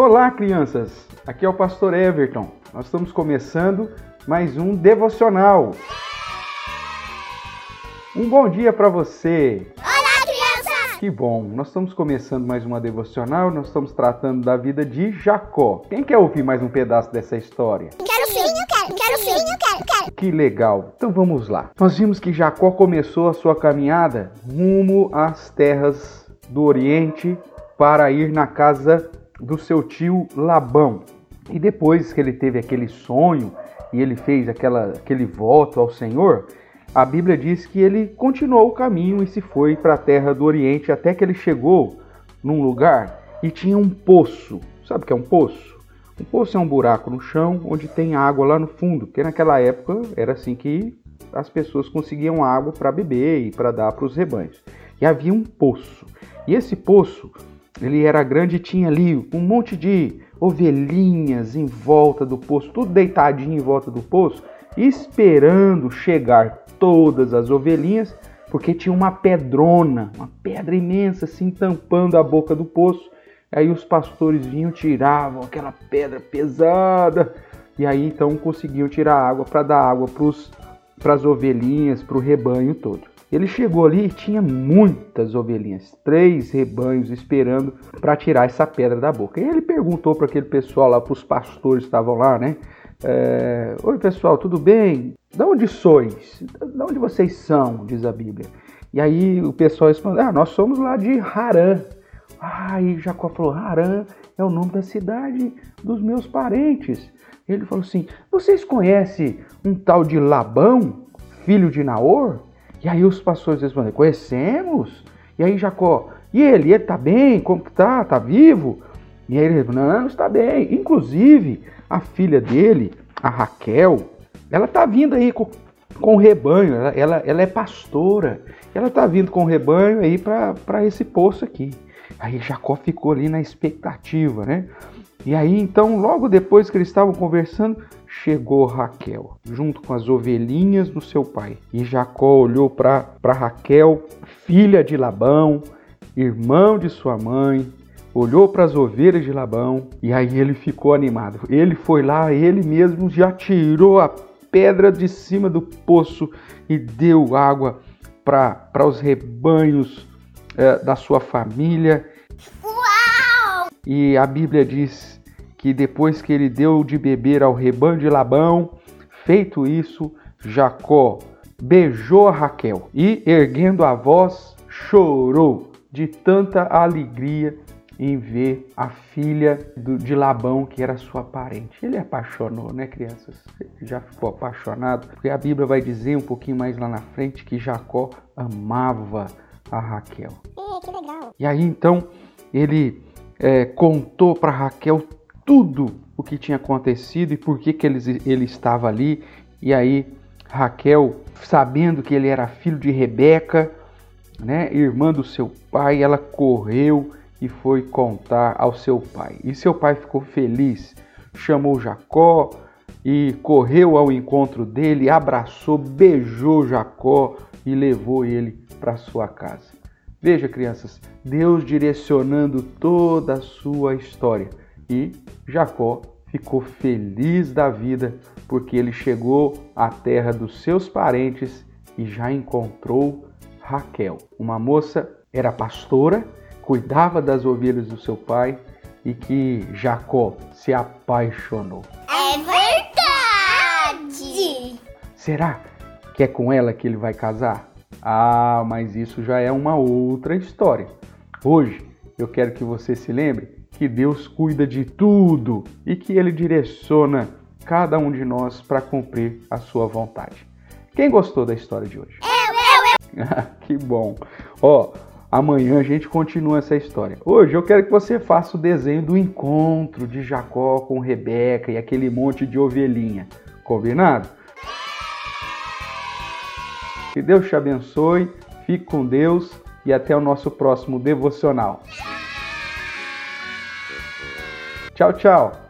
Olá, crianças! Aqui é o pastor Everton. Nós estamos começando mais um devocional. Um bom dia para você. Olá, crianças! Que bom. Nós estamos começando mais uma devocional. Nós estamos tratando da vida de Jacó. Quem quer ouvir mais um pedaço dessa história? Quero sim, eu quero, quero sim, eu quero, quero. Que legal. Então vamos lá. Nós vimos que Jacó começou a sua caminhada rumo às terras do Oriente para ir na casa do seu tio Labão. E depois que ele teve aquele sonho e ele fez aquela, aquele voto ao Senhor, a Bíblia diz que ele continuou o caminho e se foi para a terra do Oriente até que ele chegou num lugar e tinha um poço. Sabe o que é um poço? Um poço é um buraco no chão onde tem água lá no fundo, porque naquela época era assim que as pessoas conseguiam água para beber e para dar para os rebanhos. E havia um poço. E esse poço, ele era grande e tinha ali um monte de ovelhinhas em volta do poço, tudo deitadinho em volta do poço, esperando chegar todas as ovelhinhas, porque tinha uma pedrona, uma pedra imensa assim tampando a boca do poço. Aí os pastores vinham, tiravam aquela pedra pesada, e aí então conseguiam tirar água para dar água para as ovelhinhas, para o rebanho todo. Ele chegou ali e tinha muitas ovelhinhas, três rebanhos esperando para tirar essa pedra da boca. E ele perguntou para aquele pessoal lá, para os pastores que estavam lá, né? É, Oi pessoal, tudo bem? De onde sois? De onde vocês são? Diz a Bíblia. E aí o pessoal respondeu: Ah, nós somos lá de Harã. Aí Jacó falou: Harã é o nome da cidade dos meus parentes. Ele falou assim: Vocês conhecem um tal de Labão, filho de Naor? E aí os pastores respondem: Conhecemos? E aí Jacó: E ele? Ele tá bem? Como que tá? Tá vivo? E aí ele falou: Não, está bem. Inclusive, a filha dele, a Raquel, ela tá vindo aí com, com o rebanho. Ela, ela, ela é pastora. Ela tá vindo com o rebanho aí para esse poço aqui. Aí Jacó ficou ali na expectativa, né? E aí então, logo depois que eles estavam conversando, chegou Raquel, junto com as ovelhinhas do seu pai. E Jacó olhou para Raquel, filha de Labão, irmão de sua mãe, olhou para as ovelhas de Labão e aí ele ficou animado. Ele foi lá, ele mesmo já tirou a pedra de cima do poço e deu água para os rebanhos é, da sua família. Uau! E a Bíblia diz que depois que ele deu de beber ao rebanho de Labão, feito isso, Jacó beijou a Raquel e, erguendo a voz, chorou de tanta alegria em ver a filha de Labão, que era sua parente. Ele apaixonou, né, crianças? Já ficou apaixonado, porque a Bíblia vai dizer um pouquinho mais lá na frente que Jacó amava a Raquel. E aí então ele é, contou para Raquel tudo o que tinha acontecido e por que, que ele, ele estava ali. E aí Raquel, sabendo que ele era filho de Rebeca, né, irmã do seu pai, ela correu e foi contar ao seu pai. E seu pai ficou feliz, chamou Jacó e correu ao encontro dele, abraçou, beijou Jacó e levou ele para sua casa. Veja, crianças, Deus direcionando toda a sua história. E Jacó ficou feliz da vida porque ele chegou à terra dos seus parentes e já encontrou Raquel. Uma moça era pastora, cuidava das ovelhas do seu pai e que Jacó se apaixonou. É verdade! Será que é com ela que ele vai casar? Ah, mas isso já é uma outra história. Hoje eu quero que você se lembre que Deus cuida de tudo e que Ele direciona cada um de nós para cumprir a sua vontade. Quem gostou da história de hoje? Eu, eu, eu! que bom! Ó, amanhã a gente continua essa história. Hoje eu quero que você faça o desenho do encontro de Jacó com Rebeca e aquele monte de ovelhinha. Combinado? Que Deus te abençoe, fique com Deus e até o nosso próximo devocional. Tchau, tchau!